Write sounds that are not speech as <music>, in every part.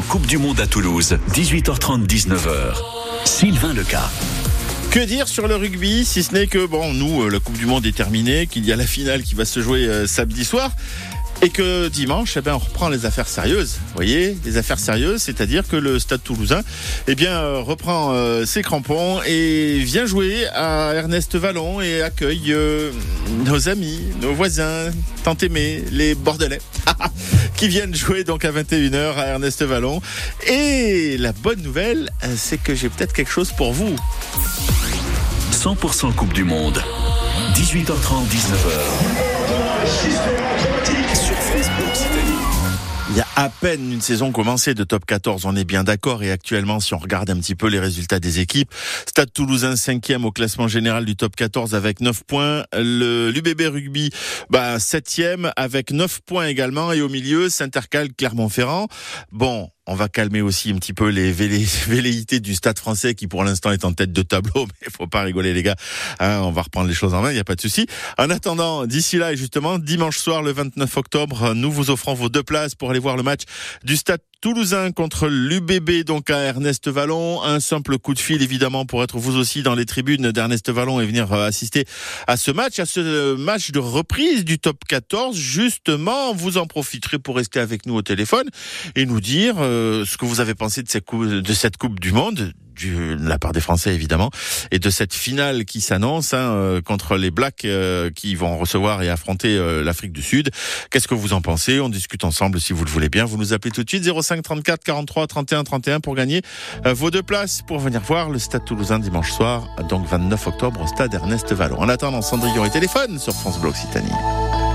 100% Coupe du Monde à Toulouse, 18h30, 19h. Sylvain Leca. Que dire sur le rugby, si ce n'est que, bon, nous, euh, la Coupe du Monde est terminée, qu'il y a la finale qui va se jouer euh, samedi soir. Et que dimanche, eh bien, on reprend les affaires sérieuses. Vous voyez, les affaires sérieuses, c'est-à-dire que le Stade Toulousain, eh bien, euh, reprend ses crampons et vient jouer à Ernest Vallon et accueille nos amis, nos voisins, tant aimés, les Bordelais, <laughs> qui viennent jouer donc à 21h à Ernest Vallon. Et la bonne nouvelle, euh, c'est que j'ai peut-être quelque chose pour vous. 100% Coupe du Monde, 18h30, 19h. Il y a à peine une saison commencée de top 14, on est bien d'accord. Et actuellement, si on regarde un petit peu les résultats des équipes, Stade Toulousain 5e au classement général du top 14 avec 9 points. Le l'UBB Rugby, bah, 7e avec 9 points également. Et au milieu, Saint-Ercal, Clermont-Ferrand. Bon, on va calmer aussi un petit peu les <laughs> velléités du Stade français qui pour l'instant est en tête de tableau, <laughs> mais il faut pas rigoler les gars. Hein, on va reprendre les choses en main, il n'y a pas de souci. En attendant, d'ici là et justement, dimanche soir le 29 octobre, nous vous offrons vos deux places pour aller voir le match du Stade Toulousain contre l'UBB, donc à Ernest Vallon. Un simple coup de fil, évidemment, pour être vous aussi dans les tribunes d'Ernest Vallon et venir euh, assister à ce match, à ce match de reprise du top 14. Justement, vous en profiterez pour rester avec nous au téléphone et nous dire euh, ce que vous avez pensé de cette coupe, de cette coupe du Monde. Du- de la part des Français évidemment et de cette finale qui s'annonce hein, euh, contre les Blacks euh, qui vont recevoir et affronter euh, l'Afrique du Sud. Qu'est-ce que vous en pensez? On discute ensemble si vous le voulez bien. Vous nous appelez tout de suite 05 34 43 31 31 pour gagner euh, vos deux places pour venir voir le Stade Toulousain dimanche soir, donc 29 octobre au Stade Ernest Vallon. En attendant, Cendrillon et téléphone sur France Bleu Occitanie.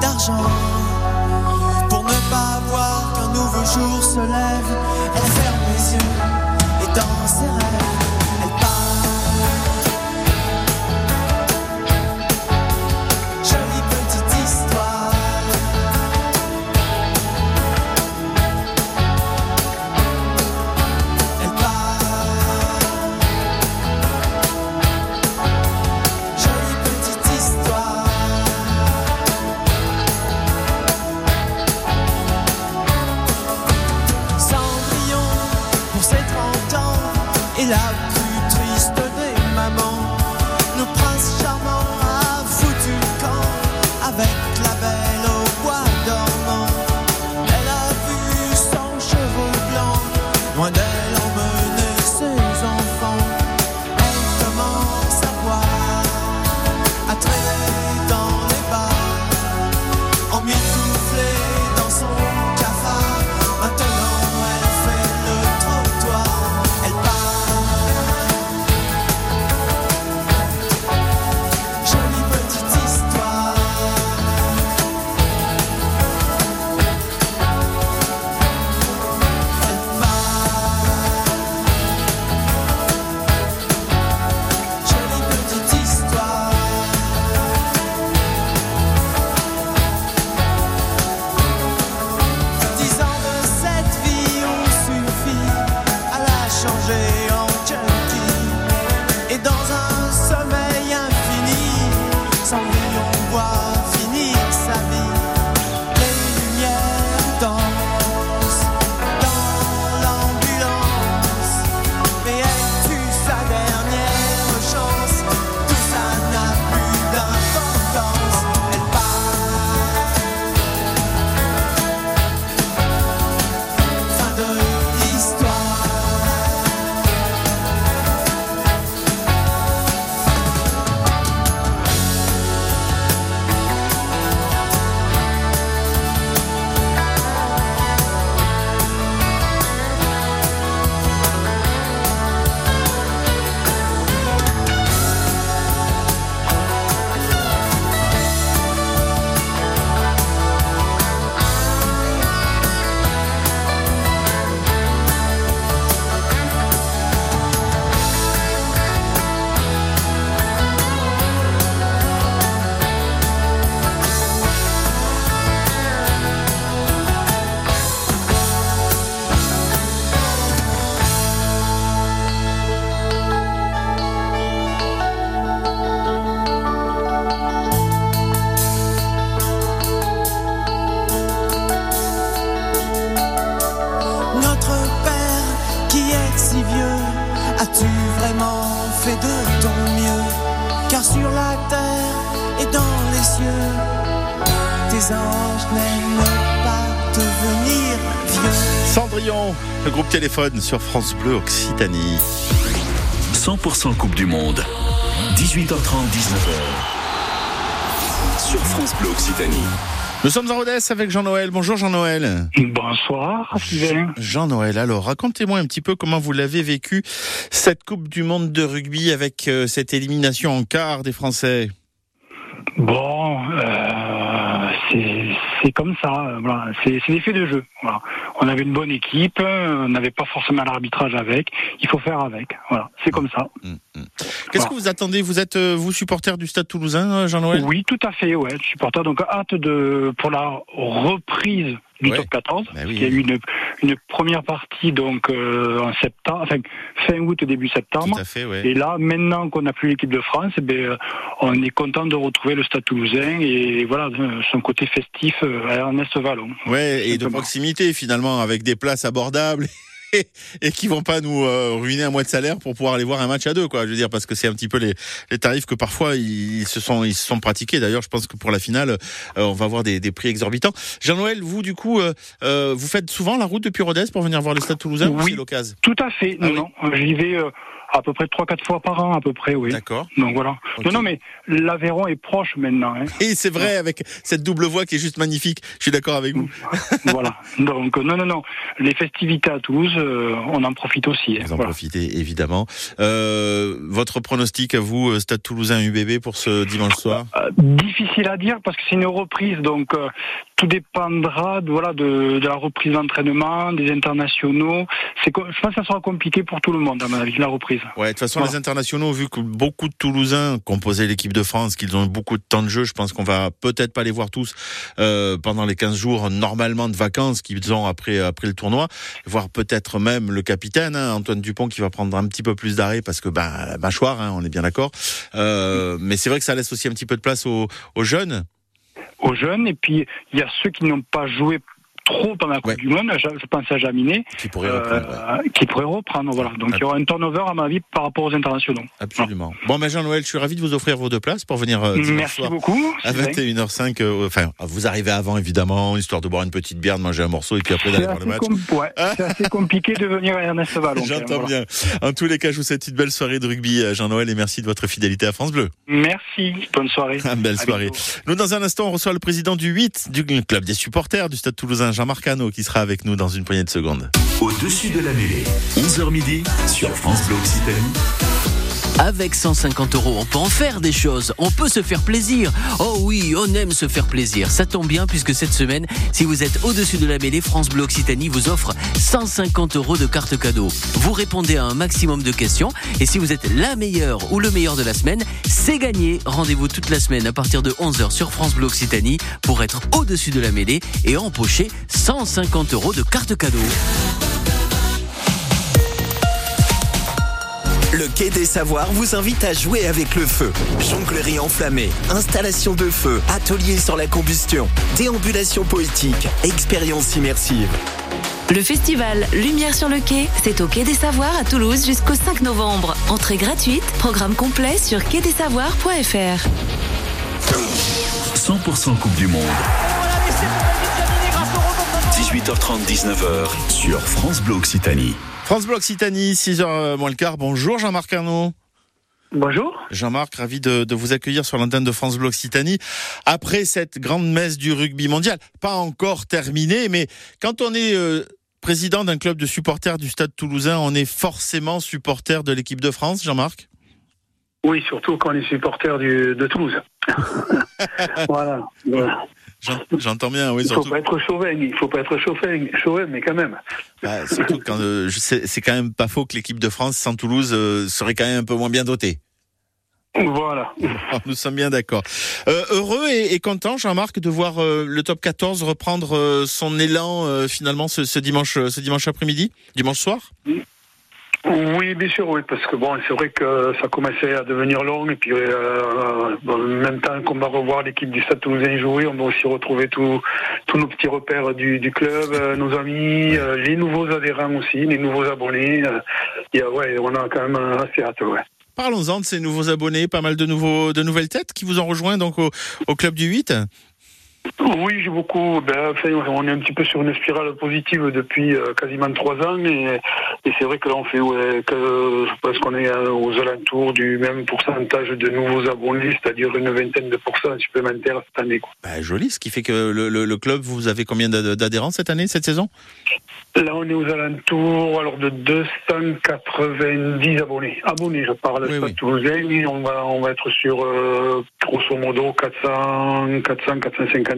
D'argent. Pour ne pas voir qu'un nouveau jour se lève, love téléphone sur France Bleu Occitanie. 100% Coupe du Monde. 18h30, 19h. Sur France Bleu Occitanie. Nous sommes en Rodez avec Jean-Noël. Bonjour Jean-Noël. Bonsoir, Sylvain. Jean-Noël, alors racontez-moi un petit peu comment vous l'avez vécu cette Coupe du Monde de rugby avec euh, cette élimination en quart des Français. Bon, euh, c'est c'est comme ça. euh, Voilà, c'est l'effet de jeu. Voilà. On avait une bonne équipe, euh, on n'avait pas forcément l'arbitrage avec. Il faut faire avec. Voilà, c'est comme ça. Qu'est-ce que vous attendez? Vous êtes euh, vous supporter du Stade Toulousain, Jean-Noël? Oui, tout à fait. Ouais, supporter. Donc hâte de pour la reprise du Ouais. top 14. Bah oui. Il y a eu une, une première partie donc euh, en septembre, enfin fin août début septembre. Tout à fait, ouais. Et là, maintenant qu'on n'a plus l'équipe de France, eh ben, euh, on est content de retrouver le Stade Toulousain et voilà euh, son côté festif euh, à Ernest Vallon. Ouais, et de proximité finalement, avec des places abordables. <laughs> et- Et qui vont pas nous euh, ruiner un mois de salaire pour pouvoir aller voir un match à deux, quoi. Je veux dire, parce que c'est un petit peu les, les tarifs que parfois ils se sont ils se sont pratiqués. D'ailleurs, je pense que pour la finale, euh, on va avoir des, des prix exorbitants. Jean-Noël, vous du coup, euh, vous faites souvent la route depuis Rodez pour venir voir le Stade Toulousain ou Oui. c'est l'occasion? Tout à fait. Ah non, non, j'y vais à peu près 3-4 fois par an, à peu près, oui. D'accord. Donc voilà. Non, non, mais l'Aveyron est proche maintenant. Hein. Et c'est vrai avec cette double voix qui est juste magnifique. Je suis d'accord avec vous. voilà. Donc, non, non, non. Les festivités à Toulouse, euh, on en profite aussi. hein. Vous en Voilà. profitez évidemment. Euh, votre pronostic à vous, euh, Stade Toulousain UBB pour ce dimanche soir? Euh, difficile à dire parce que c'est une reprise, donc euh, tout dépendra de, voilà, de, de la reprise d'entraînement, des internationaux. C'est, je pense que ça sera compliqué pour tout le monde, à mon avis, la reprise. Ouais, de toute façon, Voilà. les internationaux, vu que beaucoup de Toulousains composaient l'équipe de France, qu'ils ont beaucoup de temps de jeu, je pense qu'on va peut-être pas les voir tous euh, pendant les 15 jours normalement de vacances qu'ils ont après après le tournoi, voir peut-être même le capitaine hein, Antoine Dupont qui va prendre un petit peu plus d'arrêt parce que ben mâchoire, hein, on est bien d'accord. Euh, mais c'est vrai que ça laisse aussi un petit peu de place aux, aux jeunes. Aux jeunes, et puis il y a ceux qui n'ont pas joué trop pendant la Coupe Ouais. du Monde, je, je pense à Jaminet, Qui pourraient reprendre. ouais. euh, qui pourraient reprendre. Voilà. Donc il y aura un turnover, à mon avis, par rapport aux internationaux. Absolument. Bon, ben Jean-Noël, je suis ravi de vous offrir vos deux places pour venir euh, Merci soir. beaucoup. À Sylvain. 21h05, euh, enfin, vous arrivez avant évidemment, histoire de boire une petite bière, de manger un morceau et puis après d'aller voir le match. ouais, c'est assez compliqué de venir à Ernest Vallon. <laughs> J'entends voilà. bien. En tous les cas, je vous souhaite une belle soirée de rugby, Jean-Noël, et merci de votre fidélité à France Bleu. Merci, bonne soirée. Ah, <laughs> belle À soirée. bientôt. Nous, dans un instant, on reçoit le président du 8 du club des supporters du Stade Toulousain, Jean-Marc Hano, qui sera avec nous dans une poignée de secondes. Au-dessus de la mêlée. 11h midi sur France Bleu Occitanie. Avec 150 euros, on peut en faire des choses. On peut se faire plaisir. Oh oui, on aime se faire plaisir. Ça tombe bien puisque cette semaine, si vous êtes au-dessus de la mêlée, France Bleu Occitanie vous offre 150 euros de carte cadeau. Vous répondez à un maximum de questions et si vous êtes la meilleure ou le meilleur de la semaine, c'est gagné. Rendez-vous toute la semaine à partir de 11h sur France Bleu Occitanie pour être au-dessus de la mêlée et empocher 150 euros de carte cadeau. Le Quai des Savoirs vous invite à jouer avec le feu. Jonglerie enflammée, installation de feu, atelier sur la combustion, déambulation poétique, expérience immersive. Le festival Lumière sur le quai, c'est au Quai des Savoirs à Toulouse jusqu'au 5 novembre. Entrée gratuite, programme complet sur quai-des-savoirs.fr. 100% Coupe du Monde. 18h30, 19h sur France Bleu Occitanie. France Bleu Occitanie, 6h moins le quart. Bonjour Jean-Marc Arnaud. Bonjour. Jean-Marc, ravi de, de vous accueillir sur l'antenne de France Bleu Occitanie. Après cette grande messe du rugby mondial, pas encore terminée, mais quand on est euh, président d'un club de supporters du Stade Toulousain, on est forcément supporter de l'équipe de France, Jean-Marc? Oui, surtout quand on est supporter du, de Toulouse. <laughs> voilà. voilà. J'en- J'entends bien, oui, Il faut surtout. pas être chauvin, il faut pas être chauvin, chauvin mais quand même. Bah, surtout quand euh, c'est quand même pas faux que l'équipe de France sans Toulouse euh, serait quand même un peu moins bien dotée. Voilà. Nous sommes bien d'accord. Euh, heureux et, et content, Jean-Marc, de voir le top 14 reprendre son élan finalement ce, ce dimanche, ce dimanche après-midi, dimanche soir? Oui, bien sûr, oui, parce que bon, c'est vrai que ça commençait à devenir long, et puis euh, en même temps qu'on va revoir l'équipe du Stade Toulousain jouer, on va aussi retrouver tous tous nos petits repères du, du club, euh, nos amis, euh, les nouveaux adhérents aussi, les nouveaux abonnés. euh, et, euh, ouais, on a quand même assez hâte, ouais. Parlons-en de ces nouveaux abonnés, pas mal de nouveaux, de nouvelles têtes qui vous ont rejoint donc au, au club du 8. Oui, j'ai beaucoup. Ben, enfin, on est un petit peu sur une spirale positive depuis euh, quasiment trois ans, et, et c'est vrai que là, on fait, ouais, que je pense qu'on est euh, aux alentours du même pourcentage de nouveaux abonnés, c'est-à-dire une vingtaine de pourcents supplémentaires cette année. Quoi. Bah, joli, ce qui fait que le, le- le club, vous avez combien d'ad- d'adhérents cette année, cette saison? Là, on est aux alentours alors de 290 abonnés. Abonnés, je parle. Oui, oui. Toulousain, on va, on va être sur euh, grosso modo 400, 400, 450 adhérents.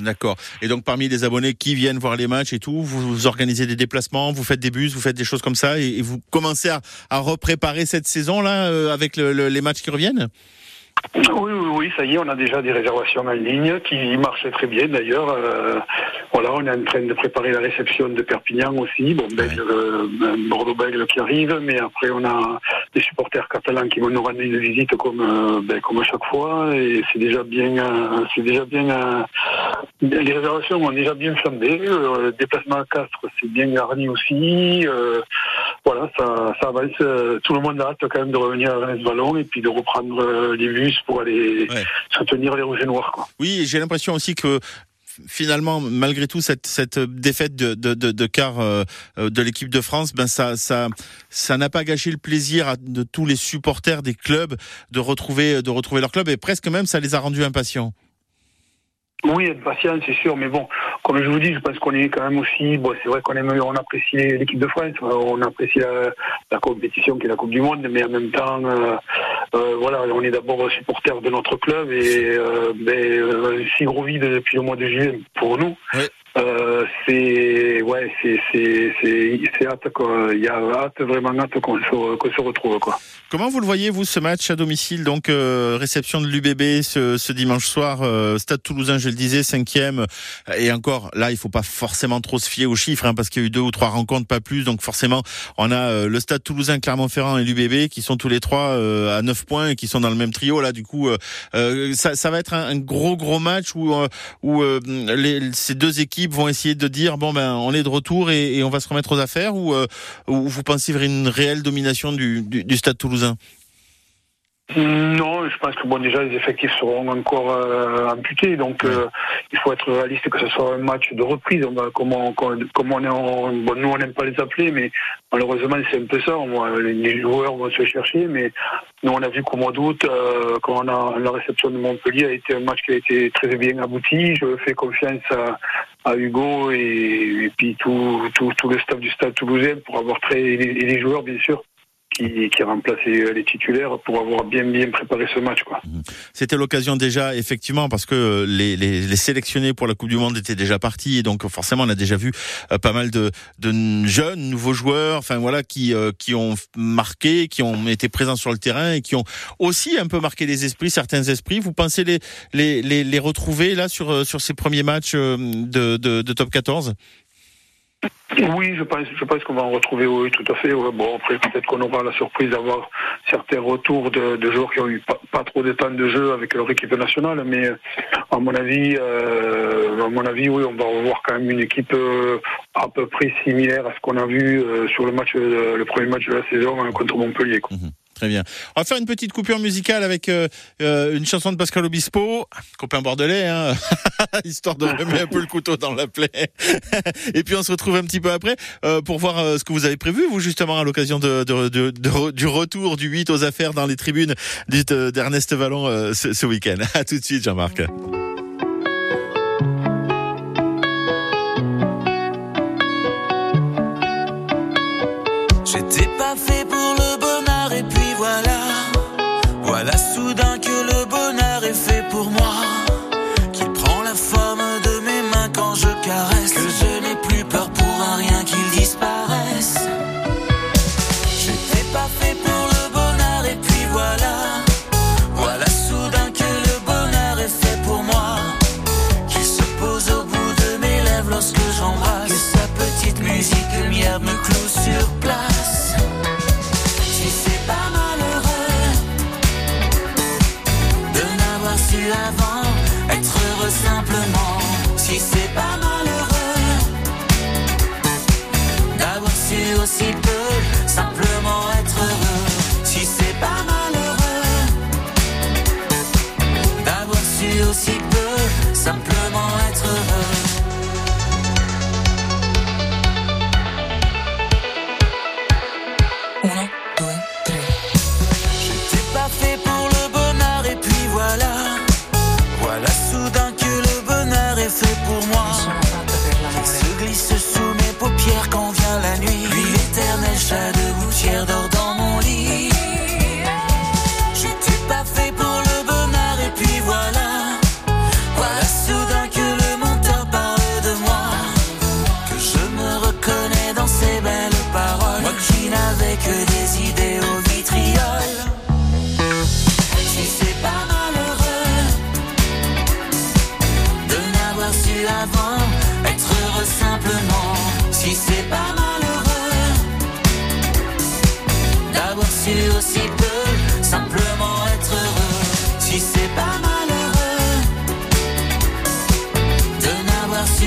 D'accord. Et donc parmi les abonnés qui viennent voir les matchs et tout, vous, organisez des déplacements, vous faites des bus, vous faites des choses comme ça, et, et vous commencez à, à repréparer cette saison là euh, avec le- le- les matchs qui reviennent? Oui, oui, oui, ça y est, on a déjà des réservations en ligne qui marchent très bien d'ailleurs. Euh, voilà, on est en train de préparer la réception de Perpignan aussi, bon, Bègle, euh, Bordeaux-Bègle qui arrive, mais après on a des supporters catalans qui vont nous rendre une visite comme, euh, ben, comme à chaque fois, et c'est déjà bien, c'est déjà bien, les réservations ont déjà bien flambé, le déplacement à Castres c'est bien garni aussi, voilà, ça, ça avance, euh, tout le monde a hâte quand même de revenir à Reims Vallon et puis de reprendre euh, les bus pour aller Ouais. soutenir les rouges et noirs, quoi. Oui, j'ai l'impression aussi que finalement, malgré tout, cette, cette défaite de, de, de, de quart euh, euh, de l'équipe de France, ben ça, ça, ça n'a pas gâché le plaisir à- de tous les supporters des clubs de retrouver, de retrouver leur club, et presque même ça les a rendus impatients. Oui, être patient, c'est sûr, mais bon, comme je vous dis, je pense qu'on est quand même aussi, bon, c'est vrai qu'on aime, on apprécie l'équipe de France, on apprécie la, compétition qui est la Coupe du Monde, mais en même temps, euh, euh, voilà, on est d'abord supporter de notre club et euh, ben, euh, si gros vide depuis le mois de juillet pour nous. C'est ouais c'est c'est hâte quoi y a hâte vraiment hâte qu'on se retrouve quoi Comment vous le voyez, vous, ce match à domicile? Donc, euh, réception de l'UBB ce, dimanche soir, euh, Stade Toulousain, je le disais, cinquième. Et encore, là, il faut pas forcément trop se fier aux chiffres, hein, parce qu'il y a eu deux ou trois rencontres, pas plus. Donc, forcément, on a euh, le Stade Toulousain, Clermont-Ferrand et l'UBB qui sont tous les trois à 9 points et qui sont dans le même trio. Là, du coup, ça, va être un, gros, gros match où, où ces deux équipes vont essayer de dire bon ben, on est de retour et, on va se remettre aux affaires. Ou euh, ou vous pensez vers une réelle domination du, du, du Stade Toulousain? Non, je pense que bon déjà les effectifs seront encore euh, amputés, donc euh, il faut être réaliste que ce soit un match de reprise. On va, comme on, comme comme on est en- bon, nous on n'aime pas les appeler, mais malheureusement c'est un peu ça. On- les, les joueurs vont se chercher, mais nous on a vu qu'au mois d'août, euh, quand on a la réception de Montpellier a été un match qui a été très bien abouti. Je fais confiance à, à Hugo et, et puis tout, tout, tout le staff du Stade Toulousain pour avoir très et les, et les joueurs bien sûr qui, les titulaires pour avoir bien bien préparé ce match quoi. C'était l'occasion déjà, effectivement, parce que les, les, les sélectionnés pour la Coupe du Monde étaient déjà partis, et donc forcément on a déjà vu euh, pas mal de, de jeunes, nouveaux joueurs, enfin voilà, qui euh, qui ont marqué, qui ont été présents sur le terrain et qui ont aussi un peu marqué les esprits, certains esprits. Vous pensez les les les, les retrouver là sur euh, sur ces premiers matchs euh, de, de, de top 14 Oui, je pense, je pense qu'on va en retrouver, oui, tout à fait. ouais. Bon, après, peut-être qu'on aura la surprise d'avoir certains retours de, de joueurs qui ont eu pas, trop de temps de jeu avec leur équipe nationale, mais à mon avis, euh, à mon avis, oui, on va revoir quand même une équipe euh, à peu près similaire à ce qu'on a vu euh, sur le match, euh, le premier match de la saison hein, contre Montpellier. quoi. Très bien. On va faire une petite coupure musicale avec euh, euh, une chanson de Pascal Obispo, copain bordelais, hein, <laughs> histoire de remettre un peu le couteau dans la plaie. <laughs> Et puis on se retrouve un petit peu après euh, pour voir ce que vous avez prévu, vous justement, à l'occasion du retour du 8 aux affaires dans les tribunes d'Ernest Vallon ce, ce week-end. <laughs> À tout de suite, Jean-Marc. J'étais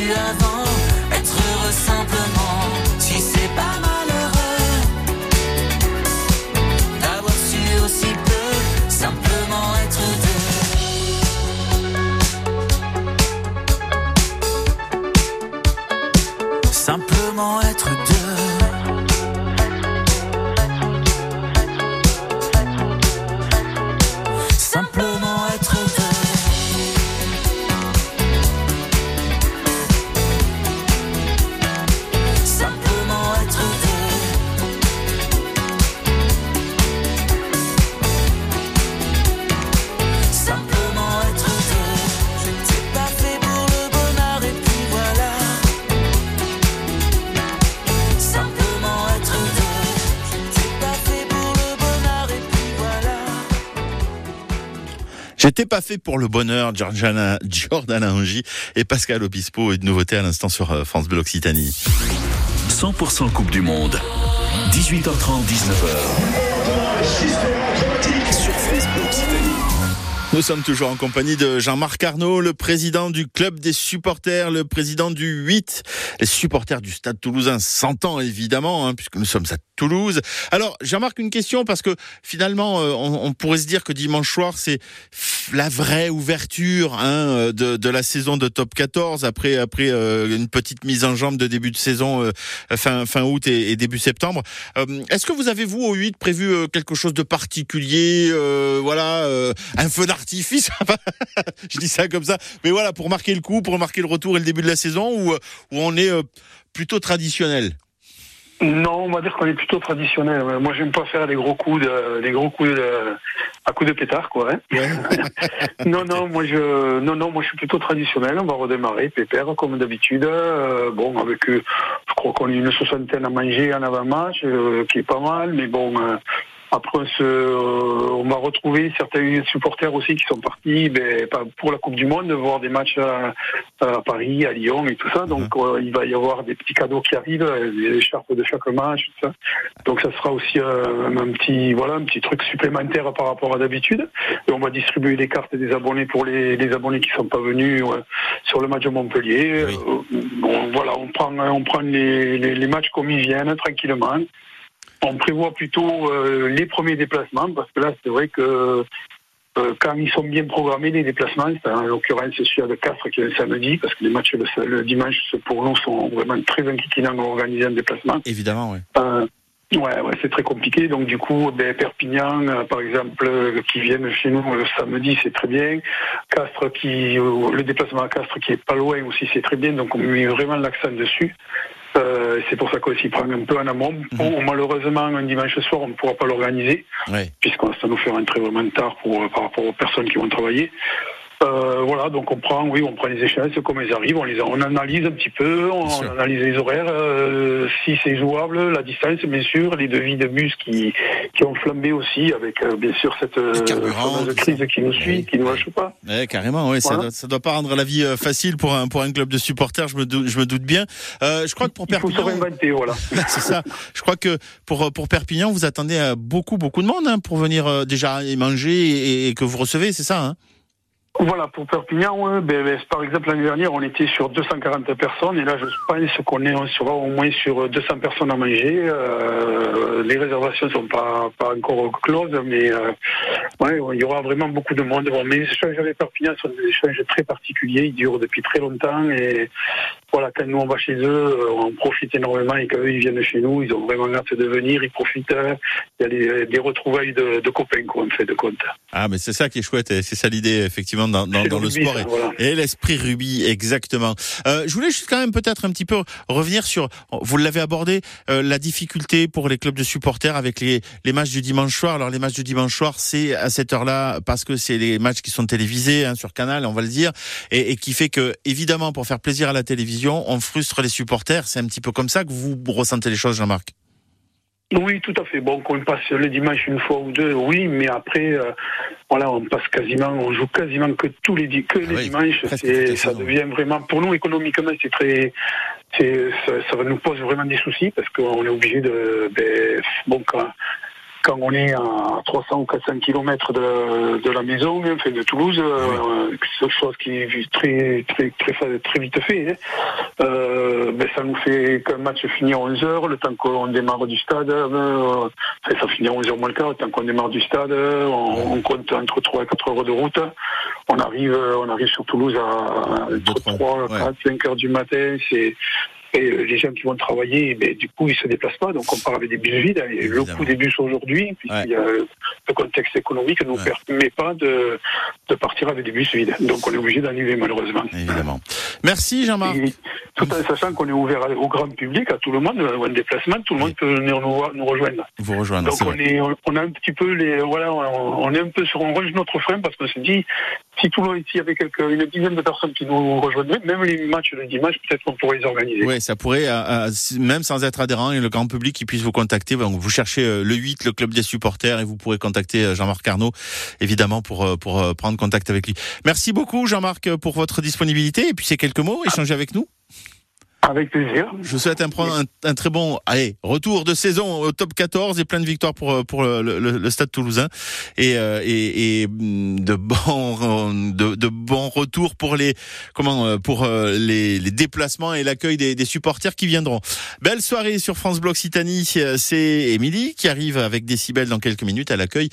realidad J'étais pas fait pour le bonheur, Giordana Angie et Pascal Obispo. Et de nouveauté à l'instant sur euh, France Bleu Occitanie. 100% Coupe du Monde. 18h30, 19h. Sur France Bleu Occitanie. Nous sommes toujours en compagnie de Jean-Marc Arnaud, le président du club des supporters, le président du 8, les supporters du Stade Toulousain s'entend évidemment, hein, puisque nous sommes à Toulouse. Alors, Jean-Marc, une question, parce que finalement, euh, on, on pourrait se dire que dimanche soir, c'est la vraie ouverture hein, de, de la saison de Top 14, après, après euh, une petite mise en jambe de début de saison euh, fin, fin août et, et début septembre. Euh, Est-ce que vous avez, vous, au 8, prévu euh, quelque chose de particulier euh, Voilà, un feu d'artifice? <laughs> Je dis ça comme ça. Mais voilà, pour marquer le coup, pour marquer le retour et le début de la saison, où, où on est plutôt traditionnel? Non, on va dire qu'on est plutôt traditionnel. ouais. Moi, j'aime pas faire des gros coups de, des gros coups de, à coups de pétard, quoi. hein. <laughs> non, non, moi je, non, non, moi je suis plutôt traditionnel. On va redémarrer, pépère, comme d'habitude. Euh, bon, avec, euh, je crois qu'on est une soixantaine à manger en avant-match, euh, qui est pas mal, mais bon. euh, après, on, euh, on va retrouver certains supporters aussi qui sont partis ben, pour la Coupe du Monde, voir des matchs à, à Paris, à Lyon et tout ça. Donc, euh, il va y avoir des petits cadeaux qui arrivent, euh, des écharpes de chaque match, tout ça. Donc, ça sera aussi euh, un petit, voilà, un petit truc supplémentaire par rapport à d'habitude. Et on va distribuer des cartes des abonnés pour les, les abonnés qui sont pas venus ouais, sur le match de Montpellier. Oui. Euh, bon, voilà, on prend, on prend les, les, les matchs comme ils viennent, tranquillement. On prévoit plutôt euh, les premiers déplacements parce que là, c'est vrai que euh, quand ils sont bien programmés, les déplacements, c'est en l'occurrence celui de Castres qui est le samedi, parce que les matchs le, le dimanche, pour nous, sont vraiment très inquiétants d'organiser un déplacement. Évidemment, oui. Euh, ouais, ouais, c'est très compliqué. Donc du coup, ben, Perpignan, euh, par exemple, qui viennent chez nous le samedi, c'est très bien. Castres, qui, le déplacement à Castres, qui est pas loin aussi, c'est très bien. Donc on met vraiment l'accent dessus. Euh, c'est pour ça qu'on s'y prend un peu en amont. Bon, malheureusement, un dimanche soir, on ne pourra pas l'organiser puisqu'on ça nous fait rentrer vraiment tard pour, euh, par rapport aux personnes qui vont travailler. Euh, voilà, donc on prend, oui, on prend les échéances comme elles arrivent, on les on analyse un petit peu, on, analyse les horaires, euh, si c'est jouable, la distance, bien sûr, les devis de bus qui, qui ont flambé aussi, avec euh, bien sûr cette euh, crise ça. qui nous suit, Oui. qui ne lâche pas. Ouais, carrément, ouais, ça, doit, ça doit pas rendre la vie euh, facile pour un, pour un club de supporters, je me doute, je me doute bien. Euh, je crois que pour Il faut se Perpignan, réinventer, voilà. <laughs> c'est ça. Je crois que pour, pour Perpignan, vous attendez beaucoup, beaucoup de monde hein, pour venir euh, déjà y manger et, et que vous recevez, c'est ça hein? Voilà, pour Perpignan, ouais, ben, ben, par exemple, l'année dernière, on était sur 240 personnes, et là, je pense qu'on est, on sera au moins sur 200 personnes à manger. Euh, les réservations sont pas, encore closes, mais euh, il y aura vraiment beaucoup de monde. Mais les échanges avec Perpignan sont des échanges très particuliers, ils durent depuis très longtemps, et voilà, quand nous on va chez eux, euh, on profite énormément, et quand eux ils viennent chez nous, ils ont vraiment hâte de venir, ils profitent. euh, Il y a des, retrouvailles de, copains, quoi, en fait, de compte. Ah, mais c'est ça qui est chouette, et c'est ça l'idée, effectivement, dans, dans, C'est dans le rugby, sport. ça, et- voilà. Et l'esprit rugby, exactement. Euh, je voulais juste quand même peut-être un petit peu revenir sur, vous l'avez abordé, euh, la difficulté pour les clubs de supporters avec les, les matchs du dimanche soir. Alors les matchs du dimanche soir, c'est à cette heure-là parce que c'est les matchs qui sont télévisés hein, sur Canal, on va le dire, et, et qui fait que évidemment pour faire plaisir à la télévision, on frustre les supporters. C'est un petit peu comme ça que vous ressentez les choses, Jean-Marc. Oui, tout à fait. Bon, qu'on passe le dimanche une fois ou deux, oui, mais après, euh, voilà, on passe quasiment, on joue quasiment que tous les, que les oui, dimanches. C'est, ça devient vraiment, pour nous économiquement, c'est très, c'est, ça, ça nous pose vraiment des soucis parce qu'on est obligé de, ben, bon, quand, quand on est à 300 ou 400 km de, de la maison, enfin de Toulouse, euh, c'est quelque chose qui est très très très, très vite fait. Hein. Euh, ben, ça nous fait qu'un match finit à 11 h le temps qu'on démarre du stade, euh, ça finit à 11 h moins le quart, le temps qu'on démarre du stade, on, on, compte entre 3 et 4 heures de route. On arrive, on arrive sur Toulouse à 3, 4, 5 heures du matin. C'est et euh, les gens qui vont travailler, mais du coup, ils se déplacent pas. Donc, on part avec des bus vides. Et le coût des bus aujourd'hui, puisqu'il y a le contexte économique, ne nous permet pas de, de partir avec des bus vides. Donc, on est obligé d'annuler, malheureusement. Évidemment. Merci, Jean-Marc. Tout en sachant qu'on est ouvert au grand public, à tout le monde, en déplacement, tout le monde peut venir nous, nous rejoindre. Vous rejoindre. Donc, on, est, on a un petit peu les, voilà, on, est un peu sur, on range notre frein parce qu'on se dit, si tout le monde ici avait une dizaine de personnes qui nous rejoindraient, même les matchs le dimanche, peut-être qu'on pourrait les organiser. Oui, ça pourrait, euh, euh, même sans être adhérent, et le grand public qui puisse vous contacter. Donc, vous cherchez euh, le 8, le club des supporters, et vous pourrez contacter Jean-Marc Arnaud, évidemment, pour, pour prendre contact avec lui. Merci beaucoup, Jean-Marc, pour votre disponibilité, et puis ces quelques mots, échanger avec nous. Avec plaisir. Je vous souhaite un, un, très bon allez, retour de saison au top 14 et plein de victoires pour, pour le, le, Stade toulousain et, euh, et, et, de bons <laughs> de, bons retours pour les comment euh, pour euh, les, les déplacements et l'accueil des, des, supporters qui viendront. Belle soirée sur France Bloc Citanie, c'est Émilie qui arrive avec Décibel dans quelques minutes à l'accueil.